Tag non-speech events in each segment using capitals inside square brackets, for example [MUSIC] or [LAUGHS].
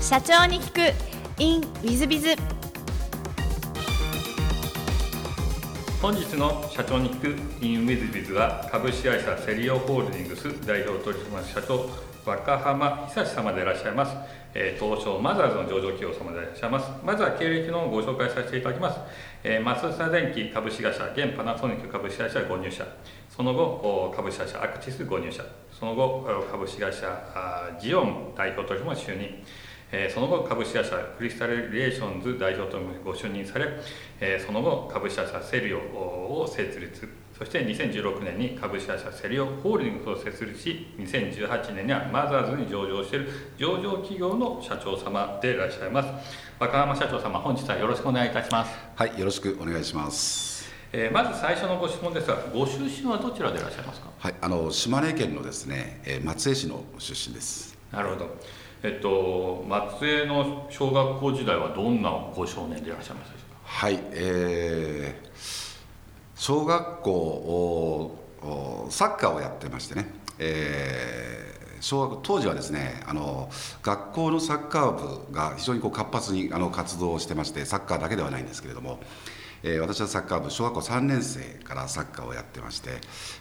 社長に聞く。In ウィズビズ本日の社長に聞く。In ウィズビズは株式会社セリオホールディングス。代表取締役社長若浜久志様でいらっしゃいます、えー、東証マザーズの上場企業様でいらっしゃいます。まずは経歴のご紹介させていただきます、えー、松下電機株式会社現パナソニック株式会社ご入社。その後株式会社アクティスご入社。その後株式会社ジオン代表取締役就任。その後株式会社クリスタルリレーションズ代表とご就任されその後株式会社セリオを設立そして2016年に株式会社セリオホールディングスを設立し2018年にはマザーズに上場している上場企業の社長様でいらっしゃいます若浜社長様本日はよろしくお願いいたしますはいよろしくお願いしますえー、まず最初のご質問ですが、ご出身はどちらでいらっしゃいますか？はい、あの島根県のですね、えー、松江市の出身です。なるほど。えっと松江の小学校時代はどんなご少年でいらっしゃいますでしょうか？はい、えー、小学校サッカーをやってましてね、えー、小学当時はですねあの学校のサッカー部が非常にこう活発にあの活動をしてましてサッカーだけではないんですけれども、えー、私はサッカー部小学校3年生からサッカーをやってまして、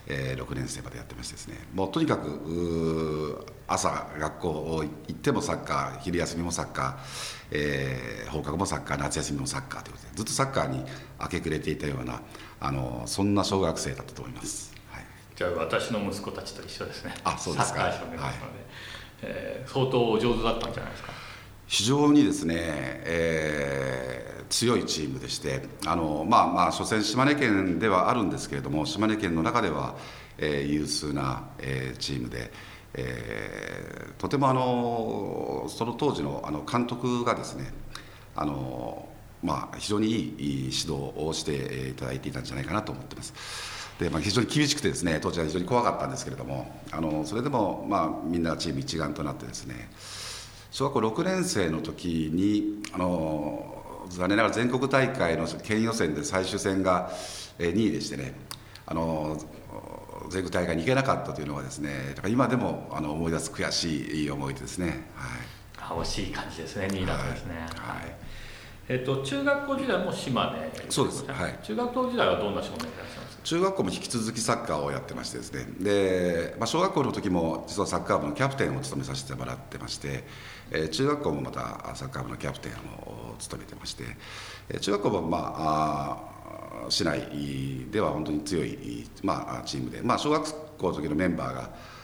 えー、6年生までやってましてですね。もうとにかく朝学校行ってもサッカー昼休みもサッカー、えー、放課後もサッカー夏休みもサッカーということでずっとサッカーに明け暮れていたようなあのそんな小学生だったと思います、はい、じゃあ私の息子たちと一緒ですね。あそうですか、はい。えー、相当上手だったんじゃないですか？非常にですね、えー強いチームでしてあの、まあまあ、所詮島根県ではあるんですけれども島根県の中では、えー、有数な、えー、チームで、えー、とてもあのその当時のあの監督がですねあの、まあ、非常にいい指導をしていただいていたんじゃないかなと思ってます。でまあ、非常に厳しくてですね当時は非常に怖かったんですけれどもあのそれでも、まあ、みんなチーム一丸となってですね小学校6年生の時にあの残念ながら全国大会の県予選で最終戦が2位でしてねあの全国大会に行けなかったというのはですねだから今でもあの思い出す悔しい思いですね、はい、惜しい感じですね2位だったですね、はい、はい、えっと、中学校時代も島根そうです、はい、中学校時代はどんな少年でいらっしゃいます中学校も引き続きサッカーをやってましてですね。で、まあ、小学校の時も実はサッカー部のキャプテンを務めさせてもらってまして、えー、中学校もまたサッカー部のキャプテンを務めてまして、えー、中学校もまああ市内では本当に強い、まあ、チームで、まあ、小学校の時のメンバーが、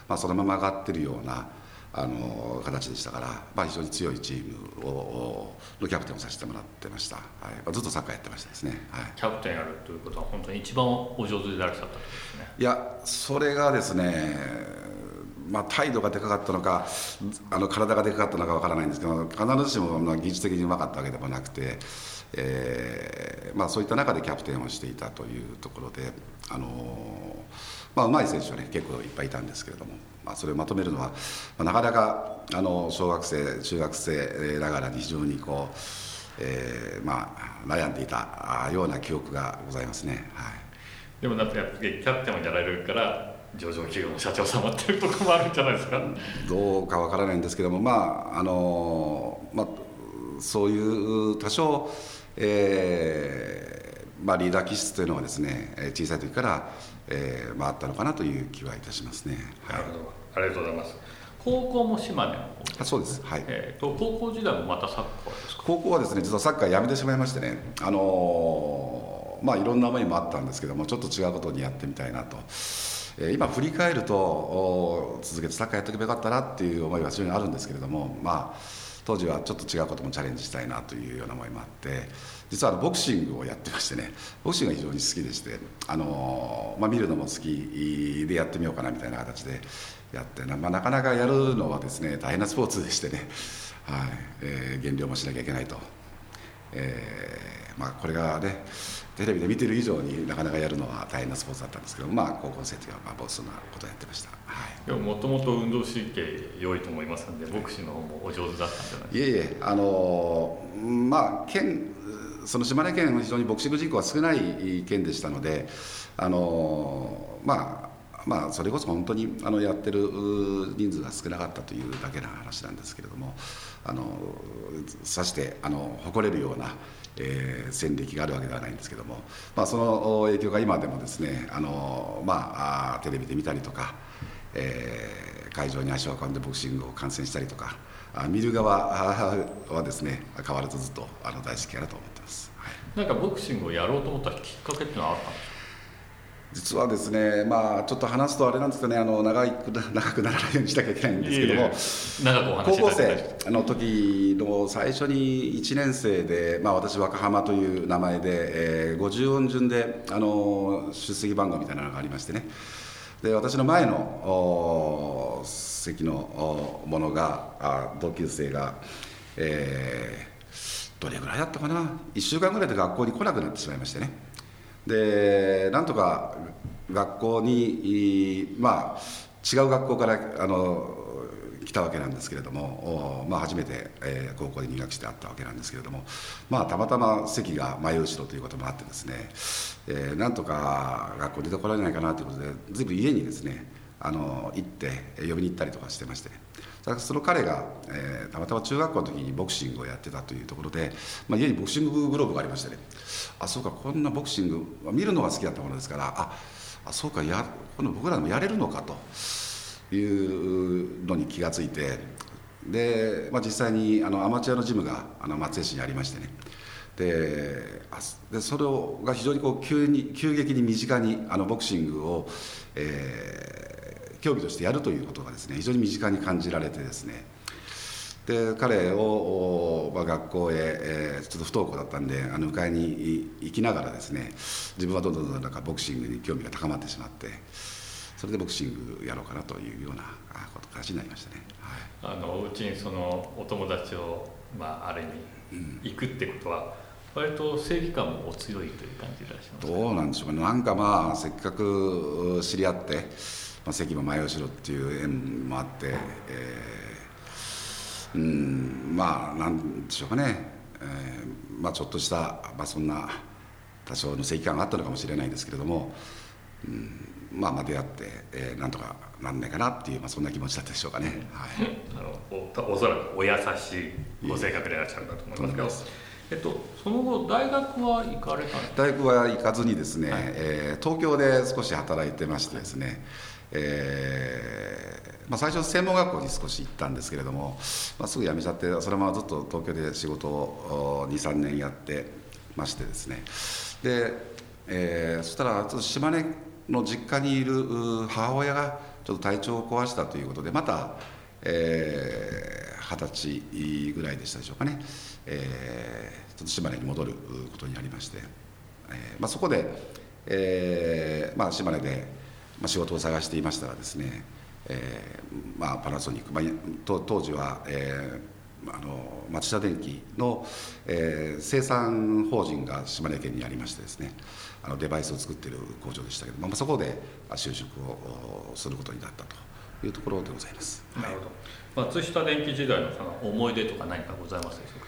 まあ、そのまま上がってるようなあの形でしたから、まあ、非常に強いチームをのキャプテンをさせてもらってました、はい。ずっとサッカーやってましたですね、はい、キャプテンやるということは本当に一番お上手でいらっしゃったんですね。いやそれがですねまあ、態度がでかかったのかあの体がでかかったのかわからないんですけど必ずしもまあ技術的にうまかったわけでもなくて、えーまあ、そういった中でキャプテンをしていたというところで、あのまあ、上手い選手はね結構いっぱいいたんですけれども。まあ、それをまとめるのは、まあ、なかなかあの小学生中学生ながらに非常にこう、えーまあ、悩んでいたような記憶がございますね、はい、でもだってやっぱりキャプテンをやられるから上場企業の社長様っていうところもあるんじゃないですか？どうかわからないんですけどもまああの、まあ、そういう多少、えーまあ、リーダー気質というのはですね小さい時からえーまあ、あったのかなという気はいたしますね。なるほど。ありがとうございます。高校も島根のあそうです、はい。えーと、高校時代もまたサッカーですか？高校はですね実はサッカーやめてしまいましてね、あのー、まあ、いろんな思いもあったんですけどもちょっと違うことにやってみたいなと、えー、今振り返ると続けてサッカーやっておけばよかったなっていう思いは非常にあるんですけれどもまあ当時はちょっと違うこともチャレンジしたいなというような思いもあって実はボクシングをやってましてねボクシングが非常に好きでしてあの、まあ、見るのも好きでやってみようかなみたいな形でやってな,、まあ、なかなかやるのはですね大変なスポーツでしてね、はいえー、減量もしなきゃいけないと、えーまあ、これがねテレビで見てる以上になかなかやるのは大変なスポーツだったんですけどまあ高校生の時はまあそんなことをやってました、はい、でももともと運動神経良いと思いますのでボクシングの方もお上手だったんじゃないですか？いえいえあのまあ県その島根県は非常にボクシング人口が少ない県でしたのであのまあまあ、それこそ本当にあのやってる人数が少なかったというだけの話なんですけれどもあのさしてあの誇れるような、えー、戦歴があるわけではないんですけども、まあ、その影響が今でもですねあの、まあ、テレビで見たりとか、えー、会場に足を運んでボクシングを観戦したりとか見る側はですね変わらずずっとあの大好きかなと思ってます、はい、なんかボクシングをやろうと思ったきっかけっていうのはあったんですか？実はですね、まあ、ちょっと話すとあれなんですけどね、あの長い長くならないようにしなきゃいけないんですけども、高校生の時の最初に1年生で、まあ、私、若浜という名前で、えー、50音順であの出席番号みたいなのがありましてね、で私の前の席のものが、あ同級生が、えー、どれぐらいだったかな、1週間ぐらいで学校に来なくなってしまいましてね。でなんとか学校にまあ違う学校からあの来たわけなんですけれども、まあ、初めて、えー、高校に入学してあったわけなんですけれども、まあ、たまたま席が真後ろということもあってですね、えー、なんとか学校出てこられないかなということでずいぶん家にですねあの行って呼びに行ったりとかしてまして、その彼が、えー、たまたま中学校の時にボクシングをやってたというところで、まあ、家にボクシンググローブがありましてねあそうかこんなボクシング見るのが好きだったものですからああそうかやこの僕らでもやれるのかと。いうのに気がついてで、まあ、実際にあのアマチュアのジムがあの松江市にありましてね。ででそれをが非常にこう急に急激に身近にあのボクシングを、えー競技としてやるということがですね非常に身近に感じられてですね。で彼を、まあ、学校へ、えー、ちょっと不登校だったんであの迎えに行きながらですね自分はどんどんどんどんなんかボクシングに興味が高まってしまってそれでボクシングやろうかなというような形になりましたね、はい、あのうちにそのお友達を、まあ、ある意味行くってことは、割と正義感もお強いという感じでいらっしゃいますどうなんでしょうかね。なんかまあせっかく知り合ってまあ、関も前後ろっていう縁もあって、えー、うんまあなんでしょうかね、えーまあ、ちょっとした、まあ、そんな多少の正義感があったのかもしれないですけれども、うん、まあまあ出会って、えー、なんとかなんないかなっていう、まあ、そんな気持ちだったでしょうかね、はい、あのおおそらくお優しいご性格でいらっしゃるかと思いますけど。えっと、その後大学は行かれたんですか？大学は行かずにですね、はい、えー、東京で少し働いてましてですね、えーまあ、最初専門学校に少し行ったんですけれども、まあ、すぐ辞めちゃってそのままずっと東京で仕事を23年やってましてですね。で、えー、そしたらちょっと島根の実家にいる母親がちょっと体調を壊したということでまた、えー、歳ぐらいでしたでしょうかね、えー、ちょっと島根に戻ることになりまして、えーまあ、そこで、えーまあ、島根でまあ、仕事を探していましたらですね、えーまあ、パナソニック、まあ、当時は、えー、あの町田電機の、えー、生産法人が島根県にありましてですねあのデバイスを作っている工場でしたけども、まあ、そこで就職をすることになったというところでございます。なるほど、松下電機時代のその思い出とか何かございますでしょうか？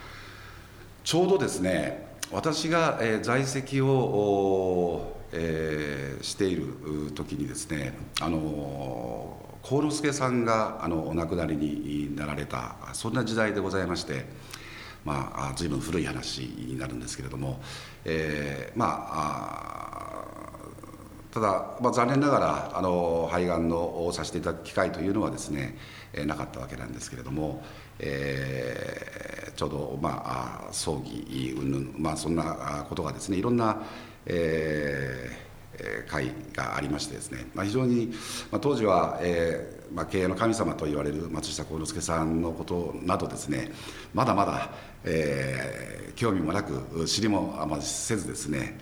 ちょうどですね私が、えー、在籍をえー、している時にですねあの幸之助さんがあのお亡くなりになられたそんな時代でございまして。まあ、随分古い話になるんですけれども、えー、まあただ、まあ、残念ながらあの肺がんのをさせていただく機会というのはですね、えー、なかったわけなんですけれども、えー、ちょうど、まあ、葬儀云々、まあ、そんなことがですねいろんな、えー、会がありましてですね、まあ、非常に、まあ、当時は、えーまあ、経営の神様と言われる松下幸之助さんのことなどですねまだまだ、えー、興味もなく知りもあまりせずですね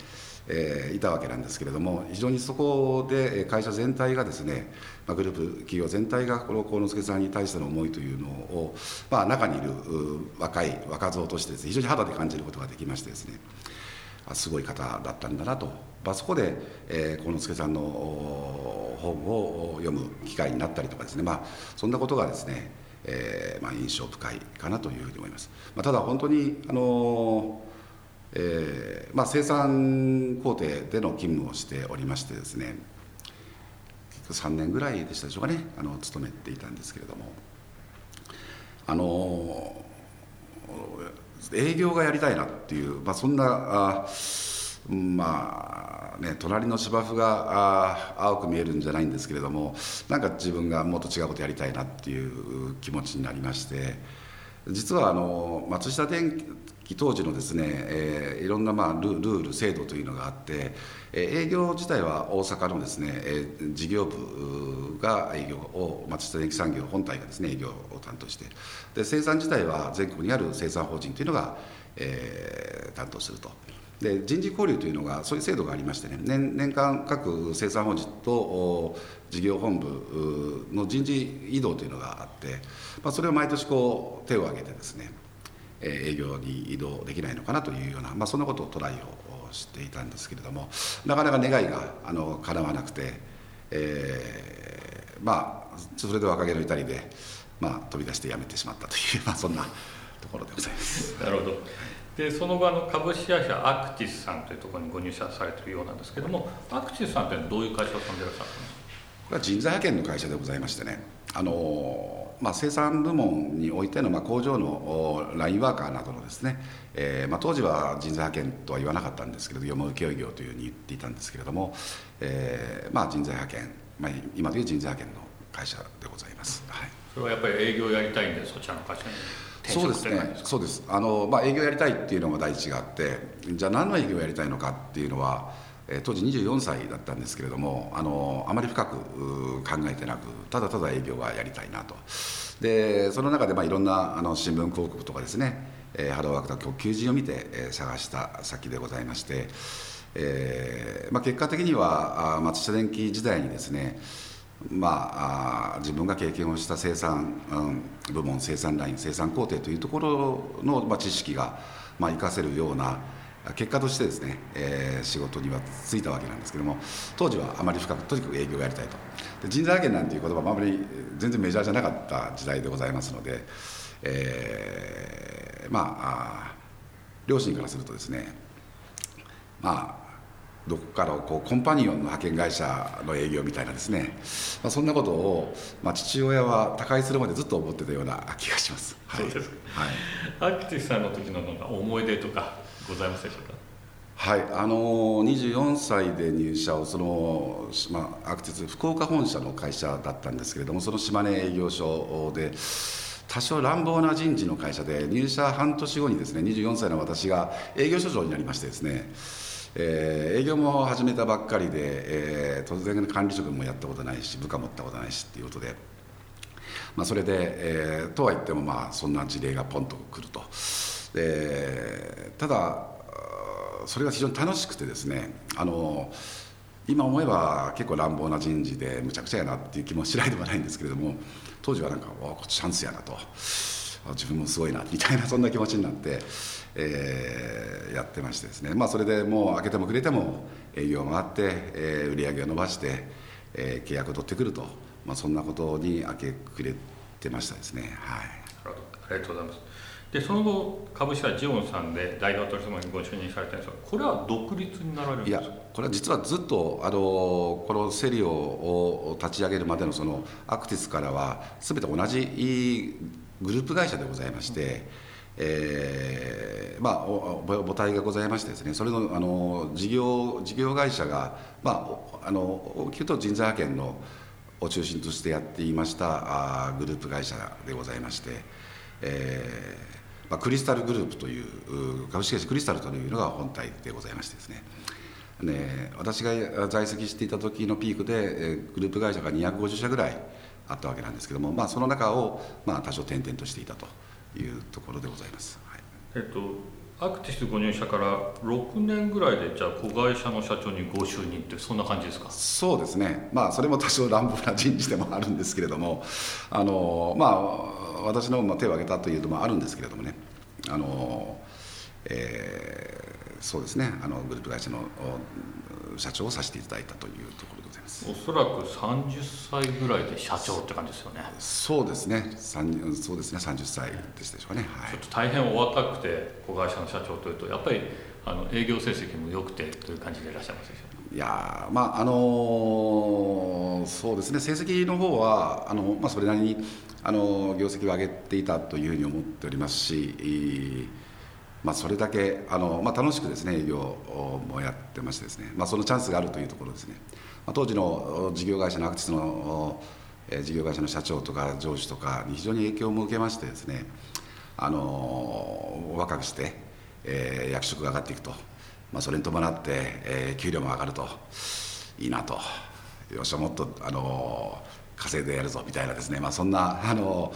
えー、いたわけなんですけれども非常にそこで会社全体がですね、まあ、グループ企業全体がこの幸之助さんに対しての思いというのを、まあ、中にいる若い若造としてです、ね、非常に肌で感じることができましてですねすごい方だったんだなと、まあ、そこで、えー、幸之助さんの本を読む機会になったりとかですね、まあ、そんなことがですね、えーまあ、印象深いかなというふうに思います。まあ、ただ本当にあのえーまあ、生産工程での勤務をしておりましてですね3年ぐらいでしたでしょうかねあの勤めていたんですけれどもあの営業がやりたいなっていう、まあ、そんなあまあね隣の芝生があ青く見えるんじゃないんですけれどもなんか自分がもっと違うことやりたいなっていう気持ちになりまして実はあの松下電器当時のですね、えー、いろんなまあルール制度というのがあって、えー、営業自体は大阪のですね、えー、事業部が営業を松下電器産業本体がですね営業を担当してで生産自体は全国にある生産法人というのが、えー、担当すると。で人事交流というのがそういう制度がありましてね年年間各生産法人と事業本部の人事異動というのがあって、まあ、それを毎年こう手を挙げてですね営業に移動できないのかなというような、まあ、そんなことをトライをしていたんですけれどもなかなか願いがあの叶わなくて、えー、まあそれで若気の至りで、まあ、飛び出して辞めてしまったという、まあ、そんなところでございます。なるほどでその後あの株式会社アクティスさんというところにご入社されているようなんですけどもアクティスさんってどういう会社さんでいらっしゃるんですか？これは人材派遣の会社でございましてね。あの、まあ、生産部門においての、まあ、工場のラインワーカーなどのですね、えーまあ、当時は人材派遣とは言わなかったんですけれど業務請負業というふうに言っていたんですけれども、えーまあ、人材派遣、まあ、今でいう人材派遣の会社でございます、はい、それはやっぱり営業やりたいんでそちらの会社にそうですね。そうです。あの、まあ、営業やりたいっていうのが第一があってじゃあ何の営業をやりたいのかっていうのは当時24歳だったんですけれどもあのあまり深く考えてなくただただ営業がやりたいなと。でその中でまあいろんなあの新聞広告とかですね、えー、ハローワークとか求人を見て、え、探した先でございまして、えーまあ、結果的には松下電器時代にですねまあ、自分が経験をした生産、うん、部門生産ライン生産工程というところの、まあ、知識が、まあ、活かせるような結果としてですね、えー、仕事には就いたわけなんですけども当時はあまり深くとにかく営業をやりたいと。で人材派遣なんていう言葉もあまり全然メジャーじゃなかった時代でございますので、えー、まあ両親からするとですねまあどこからこうコンパニオンの派遣会社の営業みたいなですね、まあ、そんなことを、まあ、父親は他界するまでずっと思ってたような [LAUGHS] 気がします、はい、そうです。はい、アクティスさんの時のなんか思い出とかございますでしょうか？はい。あの24歳で入社をその、まあ、アクティス福岡本社の会社だったんですけれどもその島根営業所で多少乱暴な人事の会社で入社半年後にですね24歳の私が営業所長になりましてですねえー、営業も始めたばっかりで、えー、突然管理職もやったことないし部下持ったことないしっていうことで、まあ、それで、えー、とは言ってもまあそんな事例がポンとくると。でただそれが非常に楽しくてですねあの今思えば結構乱暴な人事でむちゃくちゃやなっていう気もしないではないんですけれども当時はなんかこっちチャンスやなと。自分もすごいなみたいなそんな気持ちになって、えー、やってましてですね。まあそれでもう開けてもくれても営業回って、えー、売り上げを伸ばして、えー、契約を取ってくると、まあ、そんなことに明け暮れてましたですね。はい。ありがとうございます。でその後株式はジオンさんで代表取締役にご就任されたんですがこれは独立になられるんですか？いやこれは実はずっとあのこのセリオを立ち上げるまでのそのアクティスからは全て同じグループ会社でございまして、えー、まあ母体がございましてですねそれのあの事業事業会社が、まあ、あの大きくと人材派遣のを中心としてやっていましたあグループ会社でございまして、えーまあ、クリスタルグループという株式会社クリスタルというのが本体でございましてですね。ね私が在籍していた時のピークで、えグループ会社が250社ぐらいあったわけなんですけども、まあ、その中を、まあ、多少転々としていたというところでございます。はい、えっとアクティスご入社から6年ぐらいでじゃあ子会社の社長にご就任ってそんな感じですか？そうですね。まあそれも多少乱暴な人事でもあるんですけれどもあのまあ私の手を挙げたというのもあるんですけれどもね。あの、えー、そうですね。あのグループ会社の社長をさせていただいたというとこおそらく30歳ぐらいで社長って感じですよね。そうですね。そうですね。30歳でしたでしょうかね、はい、ちょっと大変お若くて子会社の社長というとやっぱりあの営業成績も良くてという感じでいらっしゃいますでしょういやまああのそうですね。成績の方はあの、まあ、それなりにあの業績を上げていたというふうに思っておりますし、まあ、それだけあの、まあ、楽しくですね営業もやってましてですね、まあ、そのチャンスがあるというところですね、まあ、当時の事業会社のアクティスの事業会社の社長とか上司とかに非常に影響も受けましてですねあの若くして、えー、役職が上がっていくと、まあ、それに伴って、えー、給料も上がるといいなとよっしゃもっとあの稼いでやるぞみたいなですね、まあ、そんなあの、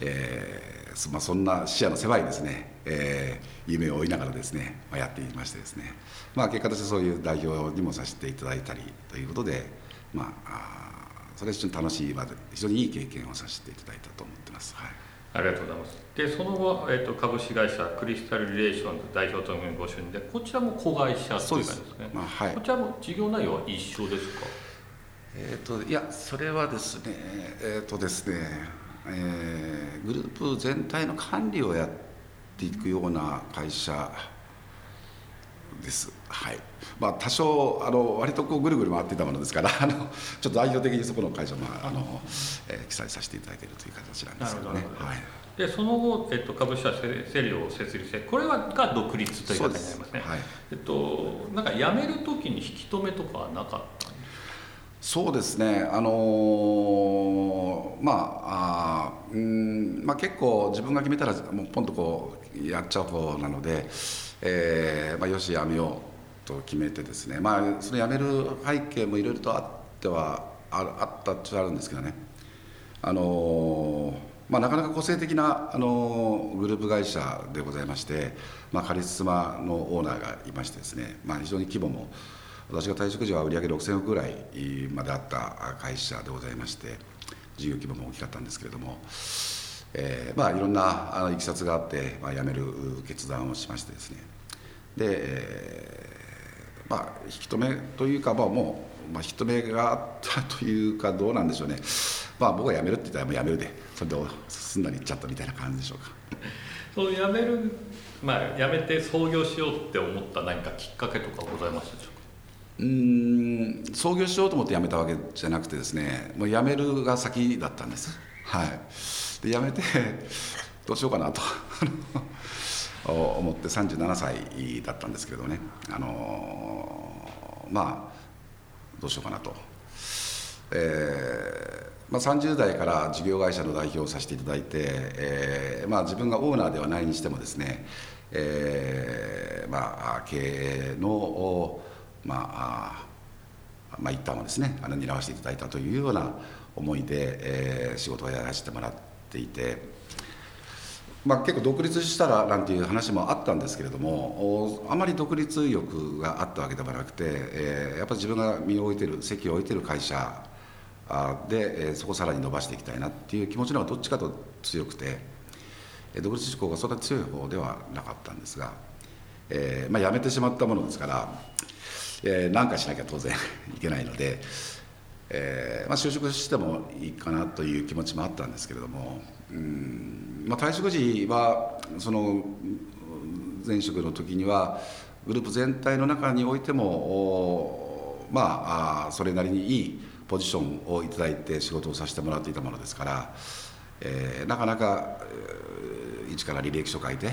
えーまあ、そんな視野の狭いですね、えー、夢を追いながらですね、まあ、やっていましてですね、まあ、結果としてそういう代表にもさせていただいたりということで、まあ、それは非常に楽しい場で非常にいい経験をさせていただいたと思ってます。はいありがとうございます。で、その後、えーと、株式会社クリスタルリレーションズ代表というご就任で、こちらも子会社というかですね。まあはい、こちらも事業内容は一緒ですか？えっ、ー、といやそれはですねえっ、ー、とですね、えー、グループ全体の管理をやっていくような会社です。はい。まあ多少あの割とこうぐるぐる回っていたものですから [LAUGHS] あのちょっと代表的にそこの会社もあの、えー、記載させていただいているという形なんですけどね。はい。でその後、えっと、株式会社セリオを設立してこれはが独立という形になりますね。すはい、えっとなんか辞める時に引き止めとかはなかった？そうですね、あのー、まああうんまあ、結構自分が決めたらもうポンとこうやっちゃう方なので、えーまあ、よしやめようと決めてですね、まあ、そのやめる背景もいろいろとあってはああったっちゃあるんですけどね、あのーまあ、なかなか個性的な、あのー、グループ会社でございまして、まあ、カリスマのオーナーがいましてですね、まあ、非常に規模も私が退職時は売上6000億ぐらいまであった会社でございまして事業規模も大きかったんですけれども、えーまあ、いろんないきさつがあって、まあ、辞める決断をしましてですね。で、えーまあ、引き止めというか、まあ、もう、まあ、引き止めがあったというかどうなんでしょうね、まあ、僕が辞めるって言ったらもう辞めるでそれで進んだに行っちゃったみたいな感じでしょうか。その辞めるまあ、辞めて創業しようって思った何かきっかけとかございましたでしょうん創業しようと思って辞めたわけじゃなくてですねもう辞めるが先だったんです。はい。で辞めて [LAUGHS] どうしようかなと [LAUGHS] 思って37歳だったんですけどね。あのまあどうしようかなと。えーまあ、30代から事業会社の代表をさせていただいて、えーまあ、自分がオーナーではないにしてもですね、えーまあ、経営のまあ、まあ、一旦はですねあの担わせていただいたというような思いで、えー、仕事をやらせてもらっていて、まあ、結構独立したらなんていう話もあったんですけれどもあまり独立欲があったわけではなくて、えー、やっぱり自分が身を置いてる席を置いてる会社で、えー、そこをさらに伸ばしていきたいなっていう気持ちの方がどっちかと強くて独立志向がそんな強い方ではなかったんですが、えーまあ、辞めてしまったものですからえー、何かしなきゃ当然いけないので、えーまあ、就職してもいいかなという気持ちもあったんですけれどもうん、まあ、退職時はその前職の時にはグループ全体の中においてもまあそれなりにいいポジションをいただいて仕事をさせてもらっていたものですから、えー、なかなか、えー、一から履歴書書いて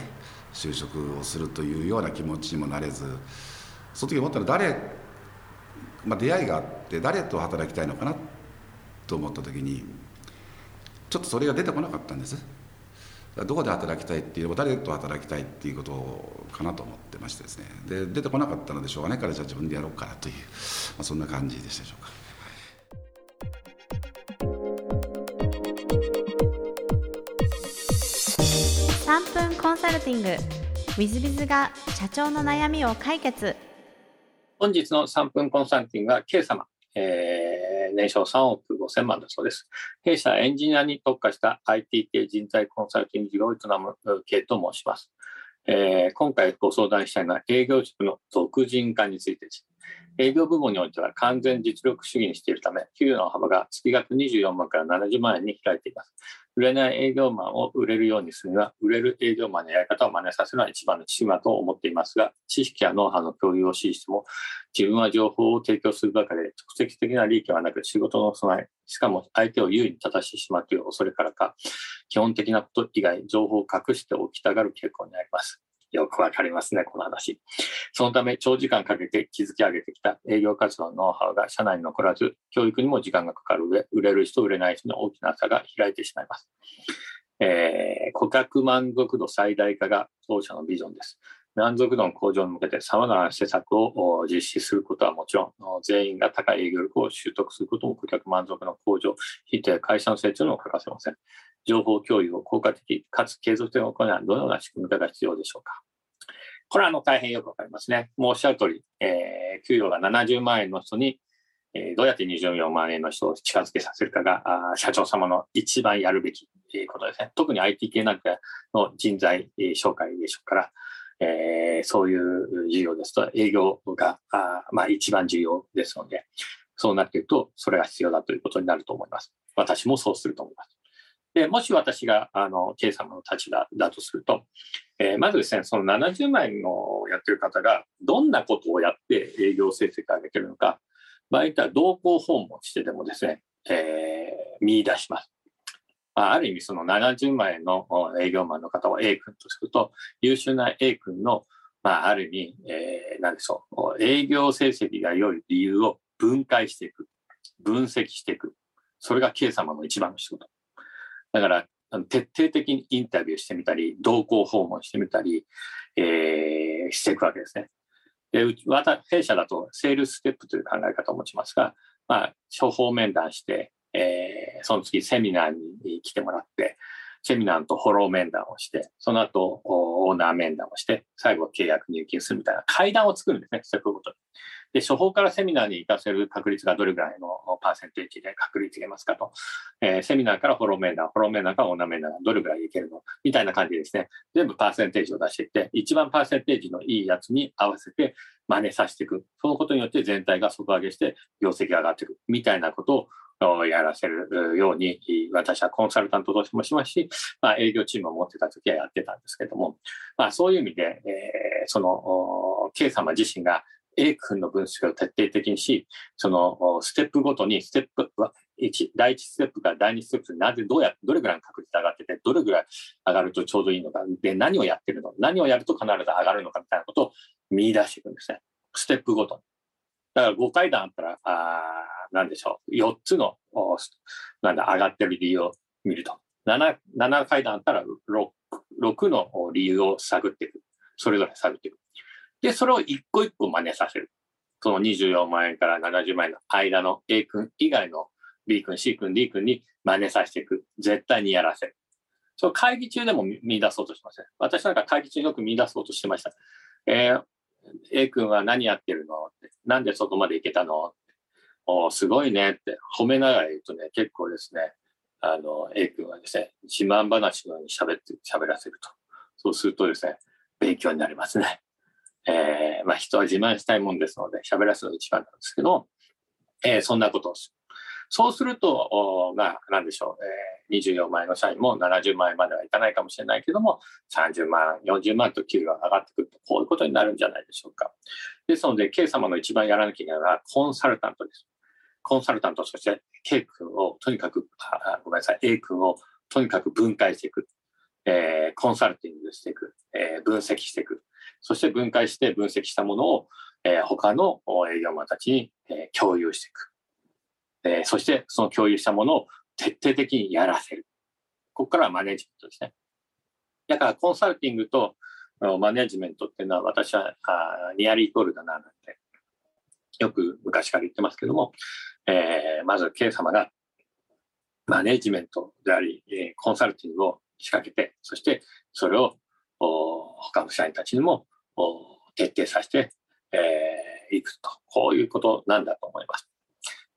就職をするというような気持ちにもなれず。その時思ったら誰、まあ、出会いがあって誰と働きたいのかなと思った時にちょっとそれが出てこなかったんです。どこで働きたいっていうのは誰と働きたいっていうことかなと思ってましてですね。で出てこなかったのでしょうがないからじゃあ自分でやろうかなという、まあ、そんな感じでしたでしょうか。3分コンサルティング。w i z b i z が社長の悩みを解決。本日の3分コンサルティングは K 様、えー、年商3億5000万だそうです。弊社エンジニアに特化した IT 系人材コンサルティング事業を営む K と申します。えー、今回ご相談したいのは営業職の俗人化についてです。営業部門においては完全実力主義にしているため、給与の幅が月額24万から70万円に開いています。売れない営業マンを売れるようにするには、売れる営業マンのやり方を真似させるのは一番のチームだと思っていますが、知識やノウハウの共有を指示しても、自分は情報を提供するばかりで、直接的な利益はなく、仕事の備え、しかも相手を優位に立たしてしまうという恐れからか、基本的なこと以外、情報を隠しておきたがる傾向にあります。よくわかりますね、この話。そのため、長時間かけて築き上げてきた営業活動のノウハウが社内に残らず、教育にも時間がかかる上、売れる人、売れない人の大きな差が開いてしまいます。えー、顧客満足度最大化が当社のビジョンです。満足度の向上に向けて様々な施策を実施することはもちろん、全員が高い営業力を習得することも顧客満足の向上、ひいて会社の成長にも欠かせません。情報共有を効果的かつ継続的に行うにはどのような仕組み化が必要でしょうか。これはあの大変よくわかりますね。もうおっしゃる通り、えー、給与が70万円の人に、えー、どうやって24万円の人を近づけさせるかが、あ社長様の一番やるべきことですね。特に IT 系なんかの人材紹介でしょうから、えー、そういう事業ですと営業があ、まあ、一番重要ですので、そうなっていくと、それが必要だということになると思います。私もそうすると思います。で、もし私が、あの、K 様の立場だとすると、えー、まずですね、その70万円のやってる方が、どんなことをやって営業成績を上げてるのか、場合によっては同行訪問してでもですね、えー、見出します。ある意味、その70万円の営業マンの方を A 君とすると、優秀な A 君の、まあ、ある意味、えー、なんでしょう、営業成績が良い理由を分解していく、分析していく。それが K 様の一番の仕事。だから、徹底的にインタビューしてみたり、同行訪問してみたり、えー、していくわけですね。で、弊社だとセールスステップという考え方を持ちますが、まあ、処方面談して、えー、その次セミナーに来てもらって、セミナーとフォロー面談をして、その後、オーナー面談をして、最後契約入金するみたいな階段を作るんですね、ステップごとに。で、処方からセミナーに行かせる確率がどれぐらいのパーセンテージで確率いけますかと。えー、セミナーからフォロー面談、フォロー面談からオーナー面談がどれぐらいいけるのみたいな感じですね、全部パーセンテージを出していって、一番パーセンテージのいいやつに合わせて真似させていく。そのことによって全体が底上げして業績が上がっていく。みたいなことをやらせるように、私はコンサルタントとしてもしますし、まあ、営業チームを持ってた時はやってたんですけども、まあ、そういう意味で、えー、その、K 様自身が A 君の分析を徹底的にし、そのステップごとにステップは1、第1ステップから第2ステップなぜどうやどれぐらいの確率上がってて、どれぐらい上がるとちょうどいいのか、で、何をやってるの何をやると必ず上がるのかみたいなことを見出していくんですね。ステップごとに。だから5階段あったら、あなんでしょう。4つの、なんだ、上がってる理由を見ると。7, 7階段あったら 6, 6の理由を探っていく。それぞれ探っていく。で、それを一個一個真似させる。その24万円から70万円の間の A 君以外の B 君、C 君、D 君に真似させていく。絶対にやらせる。その会議中でも見出そうとしません。私なんか会議中よく見出そうとしてました。えー、A 君は何やってるの？って。なんでそこまで行けたの？おすごいねって褒めながら言うとね、結構ですね、あの、A 君はですね、自慢話のように喋って、喋らせると。そうするとですね、勉強になりますね。えー、まあ、人は自慢したいもんですので、喋らすのが一番なんですけど、えー、そんなことをする。そうすると、まあ、なんでしょう、えー、24万円の社員も70万円まではいかないかもしれないけども、30万、40万と給料が上がってくると、こういうことになるんじゃないでしょうか。ですので、K 様の一番やらなきゃいけないのは、コンサルタントです。コンサルタントとして K 君をとにかく、ごめんなさい、A 君をとにかく分解していく。えー、コンサルティングしていく。えー、分析していく。そして分解して分析したものを、えー、他の営業マンたちに、えー、共有していく。えー、そしてその共有したものを徹底的にやらせる。ここからはマネジメントですね。だからコンサルティングとマネジメントっていうのは私はあニアリーイコールだななんてよく昔から言ってますけども、えー、まず K 様がマネジメントであり、えー、コンサルティングを仕掛けて、そしてそれを他の社員たちにも徹底させてい、えー、くと、こういうことなんだと思います。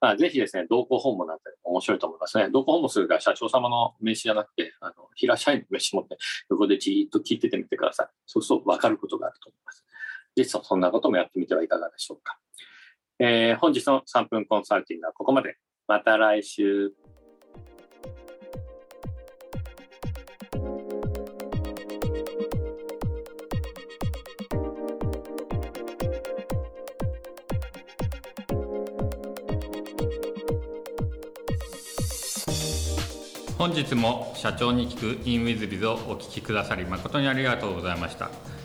まあ、ぜひですね、同行訪問なんて面白いと思いますね。同行訪問するが社長様の名刺じゃなくて、あの、平社員の名刺持って、横でじーっと聞いててみてください。そうすると分かることがあると思います。実はそんなこともやってみてはいかがでしょうか。えー、本日の3分コンサルティングはここまで。また来週。本日も社長に聞く in WizBiz をお聞きくださり誠にありがとうございました、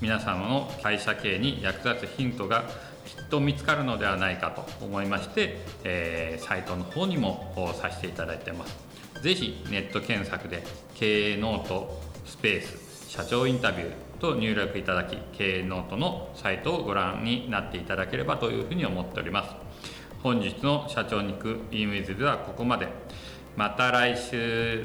皆様の会社経営に役立つヒントがきっと見つかるのではないかと思いまして、えー、サイトの方にもさせていただいてます。是非ネット検索で経営ノートスペース社長インタビューと入力いただき経営ノートのサイトをご覧になっていただければというふうに思っております。本日の社長に行く e ムイズではここまで。また来週。